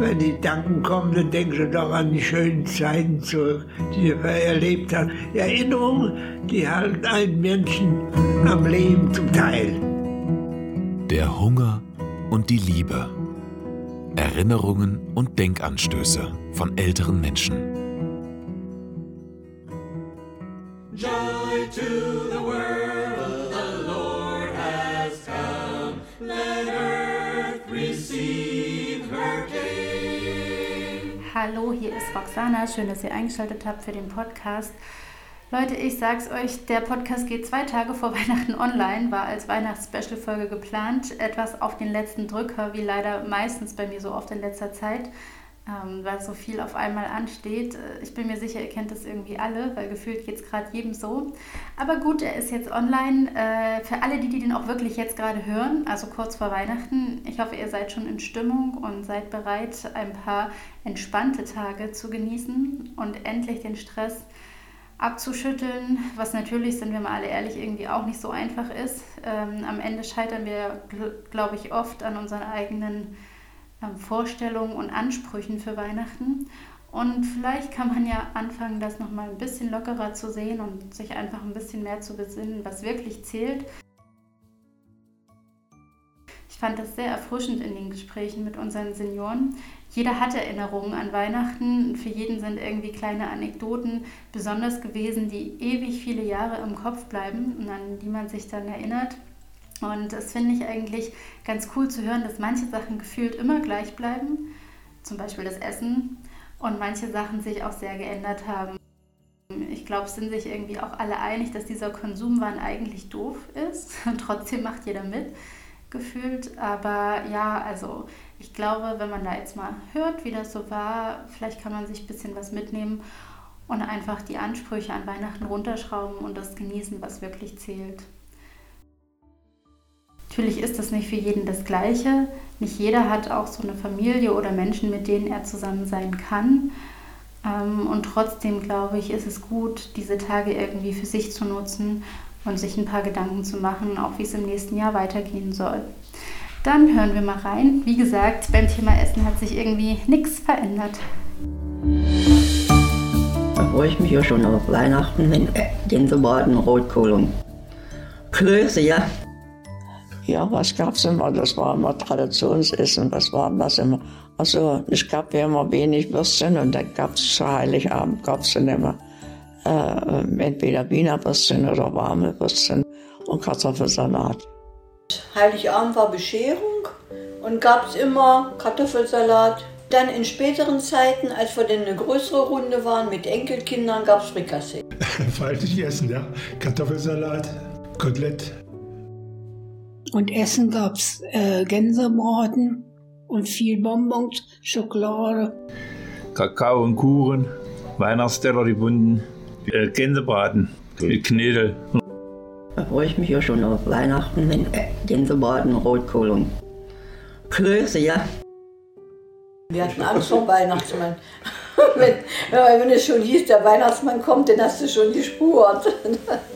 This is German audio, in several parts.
Wenn die Gedanken kommen, dann denken sie doch an die schönen Zeiten zurück, die wir erlebt haben. Erinnerungen, die halten einen Menschen am Leben zum Teil. Der Hunger und die Liebe. Erinnerungen und Denkanstöße von älteren Menschen. Joy to the world, Hier ist Roxana. Schön, dass ihr eingeschaltet habt für den Podcast. Leute, ich sag's euch, der Podcast geht zwei Tage vor Weihnachten online, war als Weihnachts-Special-Folge geplant. Etwas auf den letzten Drücker, wie leider meistens bei mir so oft in letzter Zeit, ähm, weil so viel auf einmal ansteht. Ich bin mir sicher, ihr kennt das irgendwie alle, weil gefühlt geht's gerade jedem so. Aber gut, er ist jetzt online. Äh, für alle, die, die den auch wirklich jetzt gerade hören, also kurz vor Weihnachten, ich hoffe, ihr seid schon in Stimmung und seid bereit, ein paar entspannte Tage zu genießen und endlich den Stress abzuschütteln, was natürlich, sind wir mal alle ehrlich, irgendwie auch nicht so einfach ist. Ähm, am Ende scheitern wir, glaube ich, oft an unseren eigenen Vorstellungen und Ansprüchen für Weihnachten. Und vielleicht kann man ja anfangen, das nochmal ein bisschen lockerer zu sehen und sich einfach ein bisschen mehr zu besinnen, was wirklich zählt. Ich fand das sehr erfrischend in den Gesprächen mit unseren Senioren, jeder hat Erinnerungen an Weihnachten. Für jeden sind irgendwie kleine Anekdoten besonders gewesen, die ewig viele Jahre im Kopf bleiben und an die man sich dann erinnert. Und das finde ich eigentlich ganz cool zu hören, dass manche Sachen gefühlt immer gleich bleiben, zum Beispiel das Essen, und manche Sachen sich auch sehr geändert haben. Ich glaube, sind sich irgendwie auch alle einig, dass dieser Konsumwahn eigentlich doof ist. Und trotzdem macht jeder mit, gefühlt. Aber ja, also ich glaube, wenn man da jetzt mal hört, wie das so war, vielleicht kann man sich ein bisschen was mitnehmen und einfach die Ansprüche an Weihnachten runterschrauben und das genießen, was wirklich zählt. Natürlich ist das nicht für jeden das Gleiche. Nicht jeder hat auch so eine Familie oder Menschen, mit denen er zusammen sein kann. Ähm, und trotzdem glaube ich, ist es gut, diese Tage irgendwie für sich zu nutzen und sich ein paar Gedanken zu machen, auch wie es im nächsten Jahr weitergehen soll. Dann hören wir mal rein. Wie gesagt, beim Thema Essen hat sich irgendwie nichts verändert. Da freue ich mich ja schon auf Weihnachten, wenn äh, Gänsebraten, Rotkohl und Klöße, ja. Ja, was gab es immer? Das war immer Traditionsessen. Was war das immer? Also, es gab ja immer wenig Würstchen und dann gab es zu Heiligabend gab es dann immer äh, entweder Wiener Würstchen oder warme Würstchen und Kartoffelsalat. Heiligabend war Bescherung und gab es immer Kartoffelsalat. Dann in späteren Zeiten, als wir dann eine größere Runde waren mit Enkelkindern, gab es Frikassee. Faltig essen, ja. Kartoffelsalat, Kotelett. Und Essen gab es äh, Gänsebraten und viel Bonbons, Schokolade. Kakao und Kuchen, Weihnachtsteller, die bunten, äh, Gänsebraten mit Knödel da freue ich mich ja schon auf Weihnachten, wenn äh, Gänsebraten, Rotkohl und Klöße, ja. Wir hatten Angst vor Weihnachtsmann. wenn, wenn es schon hieß, der Weihnachtsmann kommt, dann hast du schon die Spur.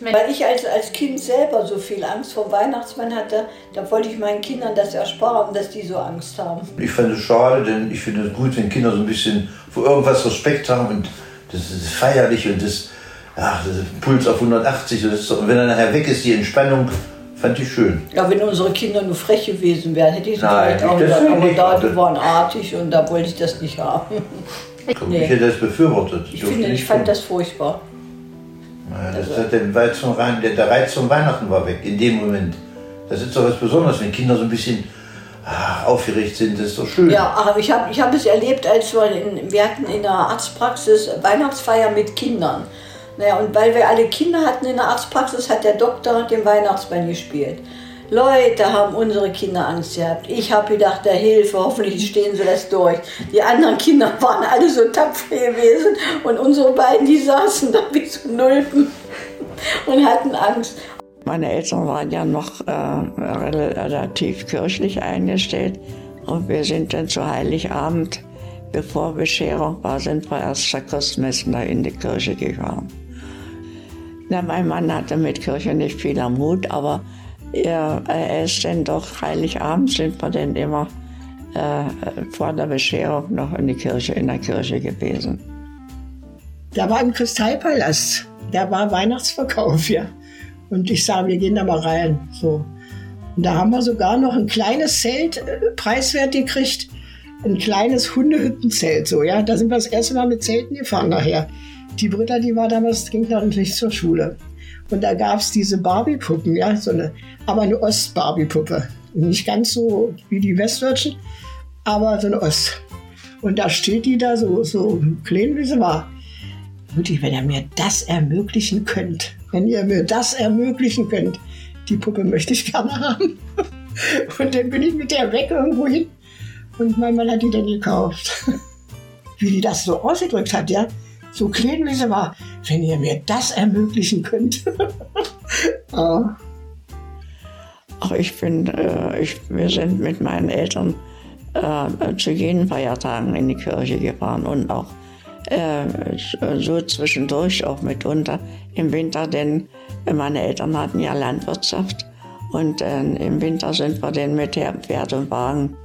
Weil ich als, als Kind selber so viel Angst vor Weihnachtsmann hatte, da wollte ich meinen Kindern das ersparen, dass die so Angst haben. Ich finde es schade, denn ich finde es gut, wenn Kinder so ein bisschen vor irgendwas Respekt haben und das ist feierlich und das ach, Puls auf 180. und wenn er nachher weg ist, die Entspannung, fand ich schön. Ja, wenn unsere Kinder nur frech gewesen wären, hätte ich sie vielleicht auch gesagt. Aber da, die waren artig und da wollte ich das nicht haben. Komm, nee. Ich hätte das befürwortet. Ich, finde, ich fand das furchtbar. Ja, das den Reiz zum, der, der Reiz zum Weihnachten war weg, in dem Moment. Das ist doch was Besonderes, wenn Kinder so ein bisschen ach, aufgeregt sind, das ist doch schön. Ja, aber ich habe ich hab es erlebt, als wir, in, wir hatten in der Arztpraxis Weihnachtsfeier mit Kindern. Naja, und weil wir alle Kinder hatten in der Arztpraxis, hat der Doktor den Weihnachtsmann gespielt. Leute haben unsere Kinder Angst gehabt. Ich habe gedacht, der Hilfe, hoffentlich stehen sie das durch. Die anderen Kinder waren alle so tapfer gewesen und unsere beiden, die saßen da wie so Nulpen und hatten Angst. Meine Eltern waren ja noch äh, relativ kirchlich eingestellt und wir sind dann zu Heiligabend, bevor Bescherung war, sind wir erst zur Christmesse in die Kirche gegangen. Na, mein Mann hatte mit Kirche nicht viel am Hut, aber er, er ist dann doch Heiligabend sind wir dann immer äh, vor der Bescherung noch in, die Kirche, in der Kirche gewesen. Da war im Kristallpalast, da war Weihnachtsverkauf, ja. Und ich sah, wir gehen da mal rein. So. Und da haben wir sogar noch ein kleines Zelt äh, preiswert gekriegt. Ein kleines Hundehüttenzelt, so, ja. Da sind wir das erste Mal mit Zelten gefahren nachher. Die Britta, die war damals, ging noch nicht zur Schule. Und da gab es diese Barbie-Puppen, ja, so eine, aber eine Ost-Barbie-Puppe. Nicht ganz so wie die Westdeutschen, aber so eine Ost. Und da steht die da so, so klein, wie sie war. Mutti, wenn ihr mir das ermöglichen könnt, wenn ihr mir das ermöglichen könnt, die Puppe möchte ich gerne haben. Und dann bin ich mit der weg irgendwo hin. Und mein Mann hat die dann gekauft. Wie die das so ausgedrückt hat, ja. So klein wie sie war. Wenn ihr mir das ermöglichen könnt. ah. Ach, ich bin, äh, ich, wir sind mit meinen Eltern äh, zu jenen Feiertagen in die Kirche gefahren und auch äh, so zwischendurch auch mitunter im Winter, denn meine Eltern hatten ja Landwirtschaft und äh, im Winter sind wir dann mit Pferd und Wagen,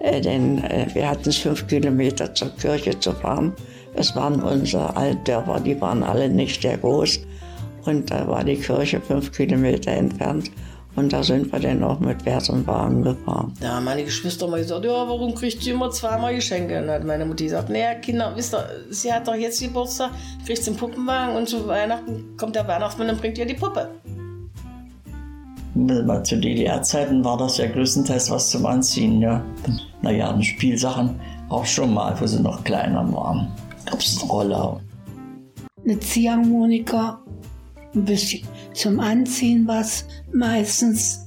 äh, denn äh, wir hatten es fünf Kilometer zur Kirche zu fahren. Das waren unsere Altdörfer, die waren alle nicht sehr groß und da war die Kirche fünf Kilometer entfernt. Und da sind wir dann auch mit Pferd und Wagen gefahren. Da haben meine Geschwister mal gesagt, ja, warum kriegt sie immer zweimal Geschenke? Und dann hat meine Mutter gesagt, naja, Kinder, wisst ihr, sie hat doch jetzt Geburtstag, kriegt sie einen Puppenwagen und zu Weihnachten kommt der Weihnachtsmann und bringt ihr die Puppe. Zu DDR-Zeiten war das ja größtenteils was zum Anziehen, ja. Naja, Spielsachen auch schon mal, wo sie noch kleiner waren. Gab es einen Roller. Eine Ziehharmonika, ein bisschen zum Anziehen was meistens.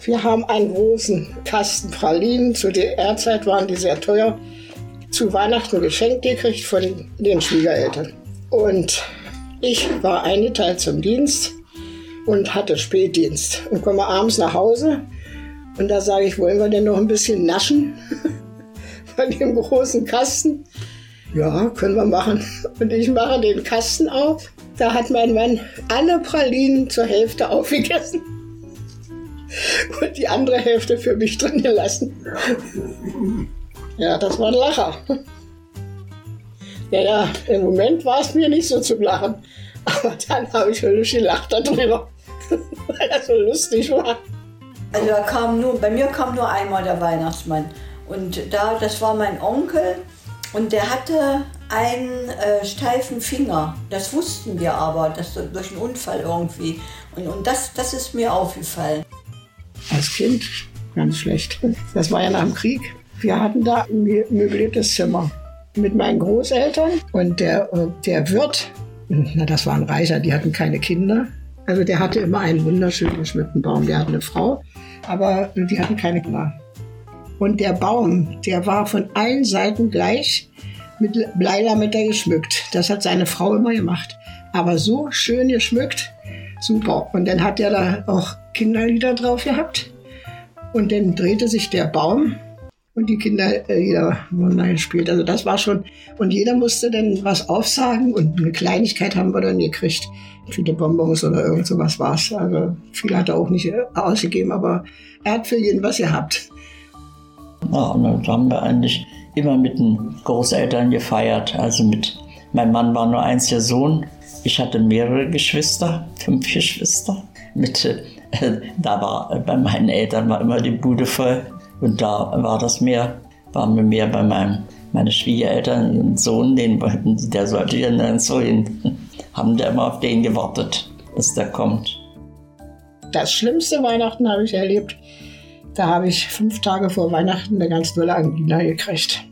Wir haben einen großen Kasten Pralinen. Zu der Zeit waren die sehr teuer. Zu Weihnachten geschenkt gekriegt von den Schwiegereltern. Und ich war eingeteilt zum Dienst und hatte Spätdienst und komme abends nach Hause. Und da sage ich, wollen wir denn noch ein bisschen naschen von dem großen Kasten? Ja, können wir machen. Und ich mache den Kasten auf da hat mein Mann alle Pralinen zur Hälfte aufgegessen und die andere Hälfte für mich drin gelassen. Ja, das war ein Lacher. Ja, ja, im Moment war es mir nicht so zum Lachen. Aber dann habe ich höllisch gelacht darüber, weil das so lustig war. Also da kam nur, bei mir kam nur einmal der Weihnachtsmann. Und da, das war mein Onkel und der hatte einen äh, steifen Finger. Das wussten wir aber, dass durch einen Unfall irgendwie. Und, und das, das ist mir aufgefallen. Als Kind ganz schlecht. Das war ja nach dem Krieg. Wir hatten da ein möbliertes Zimmer mit meinen Großeltern und der, äh, der Wirt, na, das war ein Reicher, die hatten keine Kinder. Also der hatte immer einen wunderschön geschmückten Baum. Der hatte eine Frau, aber die hatten keine Kinder. Und der Baum, der war von allen Seiten gleich mit Bleilametta geschmückt. Das hat seine Frau immer gemacht. Aber so schön geschmückt, super. Und dann hat er da auch Kinderlieder drauf gehabt. Und dann drehte sich der Baum und die Kinderlieder wurden da gespielt. Also das war schon. Und jeder musste dann was aufsagen und eine Kleinigkeit haben wir dann gekriegt. Viele Bonbons oder irgend sowas war es. Also viel hat er auch nicht ausgegeben, aber er hat für jeden was gehabt. Ja, und dann haben wir eigentlich immer mit den Großeltern gefeiert. Also mit, mein Mann war nur einziger Sohn. Ich hatte mehrere Geschwister, fünf Geschwister. Mit, äh, da war bei meinen Eltern war immer die Bude voll. Und da war das mehr, waren wir mehr bei meinem, meine Schwiegereltern, den Sohn, den, der sollte ja so hin. Haben da immer auf den gewartet, dass der kommt. Das schlimmste Weihnachten habe ich erlebt. Da habe ich fünf Tage vor Weihnachten eine ganz tolle Angina gekriegt.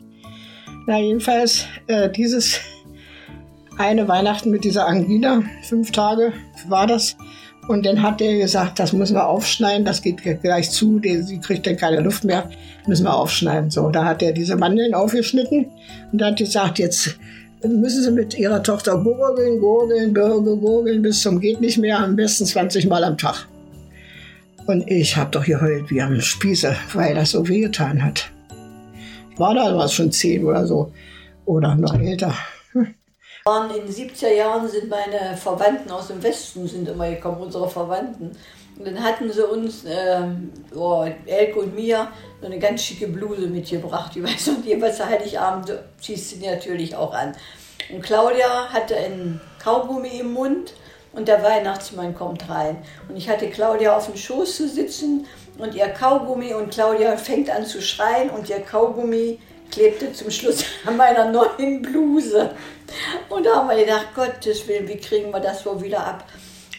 Na, jedenfalls äh, dieses eine Weihnachten mit dieser Angina, fünf Tage war das. Und dann hat er gesagt, das müssen wir aufschneiden, das geht gleich zu, sie kriegt dann keine Luft mehr, müssen wir aufschneiden. So, da hat er diese Mandeln aufgeschnitten und hat gesagt, jetzt müssen Sie mit Ihrer Tochter gurgeln, gurgeln, gurgeln, gurgeln bis zum geht nicht mehr, am besten 20 Mal am Tag. Und ich habe doch geheult wie am Spieße, weil das so wehgetan hat. Ich war da was schon zehn oder so. Oder noch älter. waren in den 70er Jahren sind meine Verwandten aus dem Westen sind immer gekommen, unsere Verwandten. Und dann hatten sie uns, äh, oh, Elke und mir, so eine ganz schicke Bluse mitgebracht. Ich weiß noch, jeweils Heiligabend ziehst du die natürlich auch an. Und Claudia hatte einen Kaugummi im Mund und der Weihnachtsmann kommt rein. Und ich hatte Claudia auf dem Schoß zu sitzen und ihr Kaugummi und Claudia fängt an zu schreien und ihr Kaugummi klebte zum Schluss an meiner neuen Bluse. Und da haben wir gedacht, Gottes Willen, wie kriegen wir das wohl wieder ab?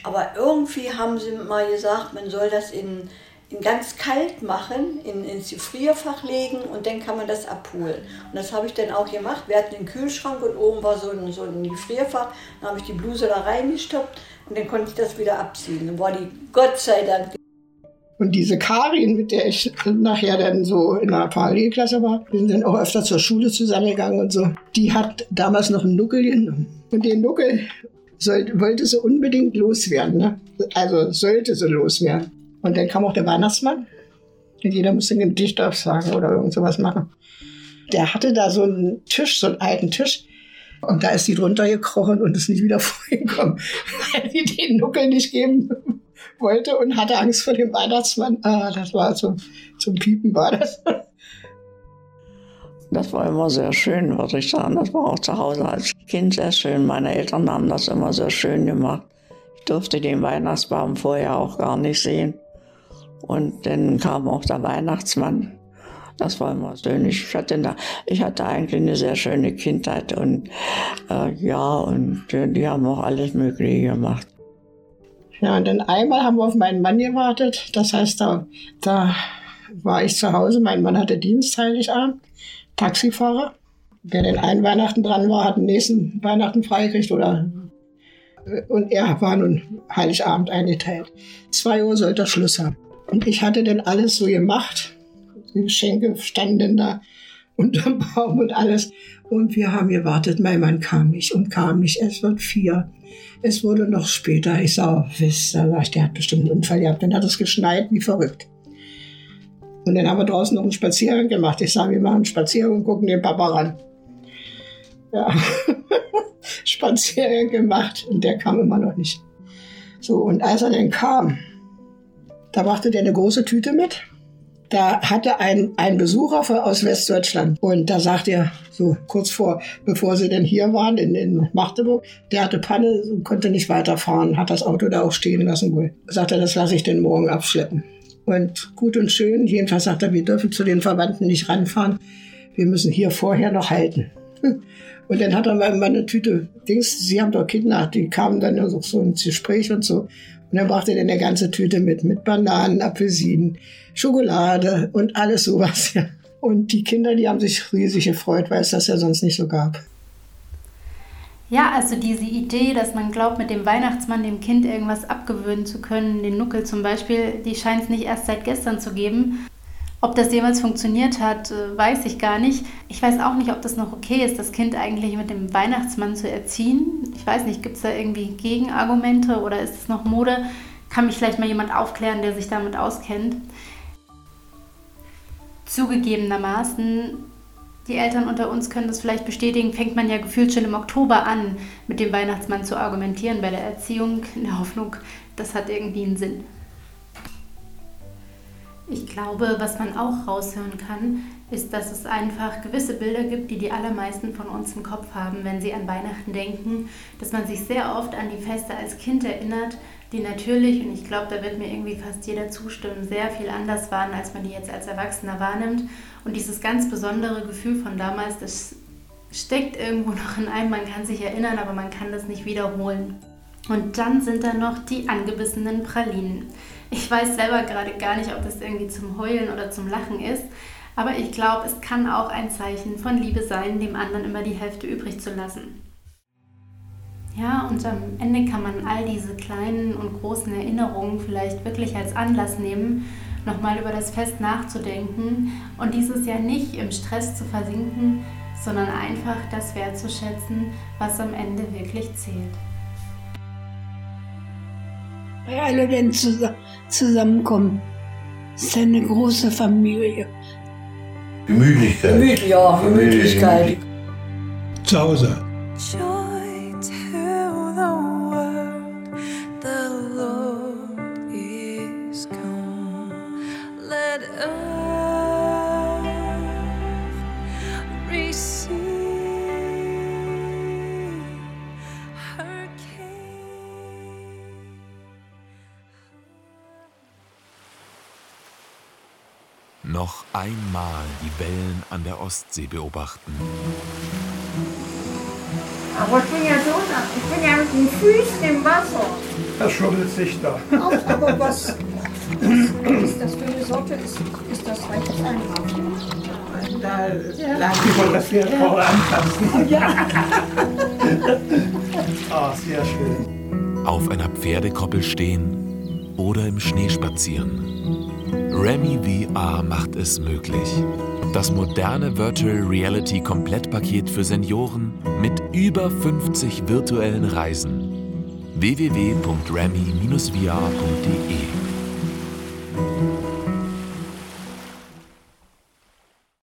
Aber irgendwie haben sie mal gesagt, man soll das in, ganz kalt machen, in, ins Gefrierfach legen und dann kann man das abholen. Und das habe ich dann auch gemacht. Wir hatten einen Kühlschrank und oben war so ein, so ein Gefrierfach. Dann habe ich die Bluse da reingestoppt und dann konnte ich das wieder abziehen. Dann war die Gott sei Dank und diese Karin, mit der ich nachher dann so in der Parallelklasse war, wir sind dann auch öfter zur Schule zusammengegangen und so, die hat damals noch einen Nuckel genommen. Und den Nuckel soll, wollte sie unbedingt loswerden. Ne? Also sollte sie loswerden. Und dann kam auch der Weihnachtsmann. Und jeder musste ein Gedicht aufsagen oder irgend sowas machen. Der hatte da so einen Tisch, so einen alten Tisch. Und da ist die drunter gekrochen und ist nicht wieder vorgekommen, weil die den Nuckel nicht geben wollte und hatte Angst vor dem Weihnachtsmann. Ah, das war zum, zum Piepen war das. Das war immer sehr schön, würde ich sagen. Das war auch zu Hause als Kind sehr schön. Meine Eltern haben das immer sehr schön gemacht. Ich durfte den Weihnachtsbaum vorher auch gar nicht sehen. Und dann kam auch der Weihnachtsmann. Das war immer schön. Ich hatte, da, ich hatte eigentlich eine sehr schöne Kindheit und äh, ja, und äh, die haben auch alles Mögliche gemacht. Ja, und dann einmal haben wir auf meinen Mann gewartet. Das heißt, da, da war ich zu Hause. Mein Mann hatte Dienst Heiligabend, Taxifahrer. Wer den einen Weihnachten dran war, hat den nächsten Weihnachten freigekriegt oder und er war nun Heiligabend eingeteilt. Zwei Uhr sollte er Schluss haben. Und ich hatte dann alles so gemacht. Die Geschenke standen da unterm Baum und alles. Und wir haben gewartet. Mein Mann kam nicht und kam nicht. Es wird vier. Es wurde noch später. Ich sah, wisst, ich, der hat bestimmt einen Unfall gehabt. Dann hat es geschneit wie verrückt. Und dann haben wir draußen noch einen Spaziergang gemacht. Ich sage, wir machen einen Spaziergang und gucken den Papa ran. Ja, Spaziergang gemacht und der kam immer noch nicht. So, und als er dann kam, da brachte der eine große Tüte mit. Da hatte ein, ein Besucher aus Westdeutschland und da sagt er, so kurz vor, bevor sie denn hier waren in, in Magdeburg, der hatte Panne und konnte nicht weiterfahren, hat das Auto da auch stehen lassen wohl. Sagt er, das lasse ich den morgen abschleppen. Und gut und schön, jedenfalls sagt er, wir dürfen zu den Verwandten nicht ranfahren, wir müssen hier vorher noch halten. Und dann hat er mal eine Tüte Dings, sie haben doch Kinder, die kamen dann so, so ins Gespräch und so. Und dann brachte er eine ganze Tüte mit, mit Bananen, Apfelsinen, Schokolade und alles sowas. Und die Kinder, die haben sich riesig gefreut, weil es das ja sonst nicht so gab. Ja, also diese Idee, dass man glaubt, mit dem Weihnachtsmann dem Kind irgendwas abgewöhnen zu können, den Nuckel zum Beispiel, die scheint es nicht erst seit gestern zu geben. Ob das jemals funktioniert hat, äh, weiß ich gar nicht. Ich weiß auch nicht, ob das noch okay ist, das Kind eigentlich mit dem Weihnachtsmann zu erziehen. Ich weiß nicht, gibt es da irgendwie Gegenargumente oder ist es noch Mode? Kann mich vielleicht mal jemand aufklären, der sich damit auskennt. Zugegebenermaßen, die Eltern unter uns können das vielleicht bestätigen, fängt man ja gefühlt schon im Oktober an, mit dem Weihnachtsmann zu argumentieren bei der Erziehung, in der Hoffnung, das hat irgendwie einen Sinn. Ich glaube, was man auch raushören kann, ist, dass es einfach gewisse Bilder gibt, die die allermeisten von uns im Kopf haben, wenn sie an Weihnachten denken, dass man sich sehr oft an die Feste als Kind erinnert, die natürlich, und ich glaube, da wird mir irgendwie fast jeder zustimmen, sehr viel anders waren, als man die jetzt als Erwachsener wahrnimmt. Und dieses ganz besondere Gefühl von damals, das steckt irgendwo noch in einem, man kann sich erinnern, aber man kann das nicht wiederholen. Und dann sind da noch die angebissenen Pralinen. Ich weiß selber gerade gar nicht, ob das irgendwie zum Heulen oder zum Lachen ist, aber ich glaube, es kann auch ein Zeichen von Liebe sein, dem anderen immer die Hälfte übrig zu lassen. Ja, und am Ende kann man all diese kleinen und großen Erinnerungen vielleicht wirklich als Anlass nehmen, nochmal über das Fest nachzudenken und dieses Jahr nicht im Stress zu versinken, sondern einfach das wertzuschätzen, was am Ende wirklich zählt. Weil alle dann zusammenkommen. Es ist eine große Familie. Gemütlichkeit. Gemüt, ja, Gemütlichkeit. Zu Hause. Noch einmal die Wellen an der Ostsee beobachten. Aber ich bin ja so, ich bin ja mit den Füßen im Wasser. Das schummelt sich da. Auf, aber was, was ist das für eine Sorte? Ist, ist das recht einfach? Da Ja. lag ich wohl das Pferd vorne anfassen. Ja. Ah, sehr schön. Auf einer Pferdekoppel stehen oder im Schnee spazieren. Remy VR macht es möglich. Das moderne Virtual Reality Komplettpaket für Senioren mit über 50 virtuellen Reisen. www.remy-vr.de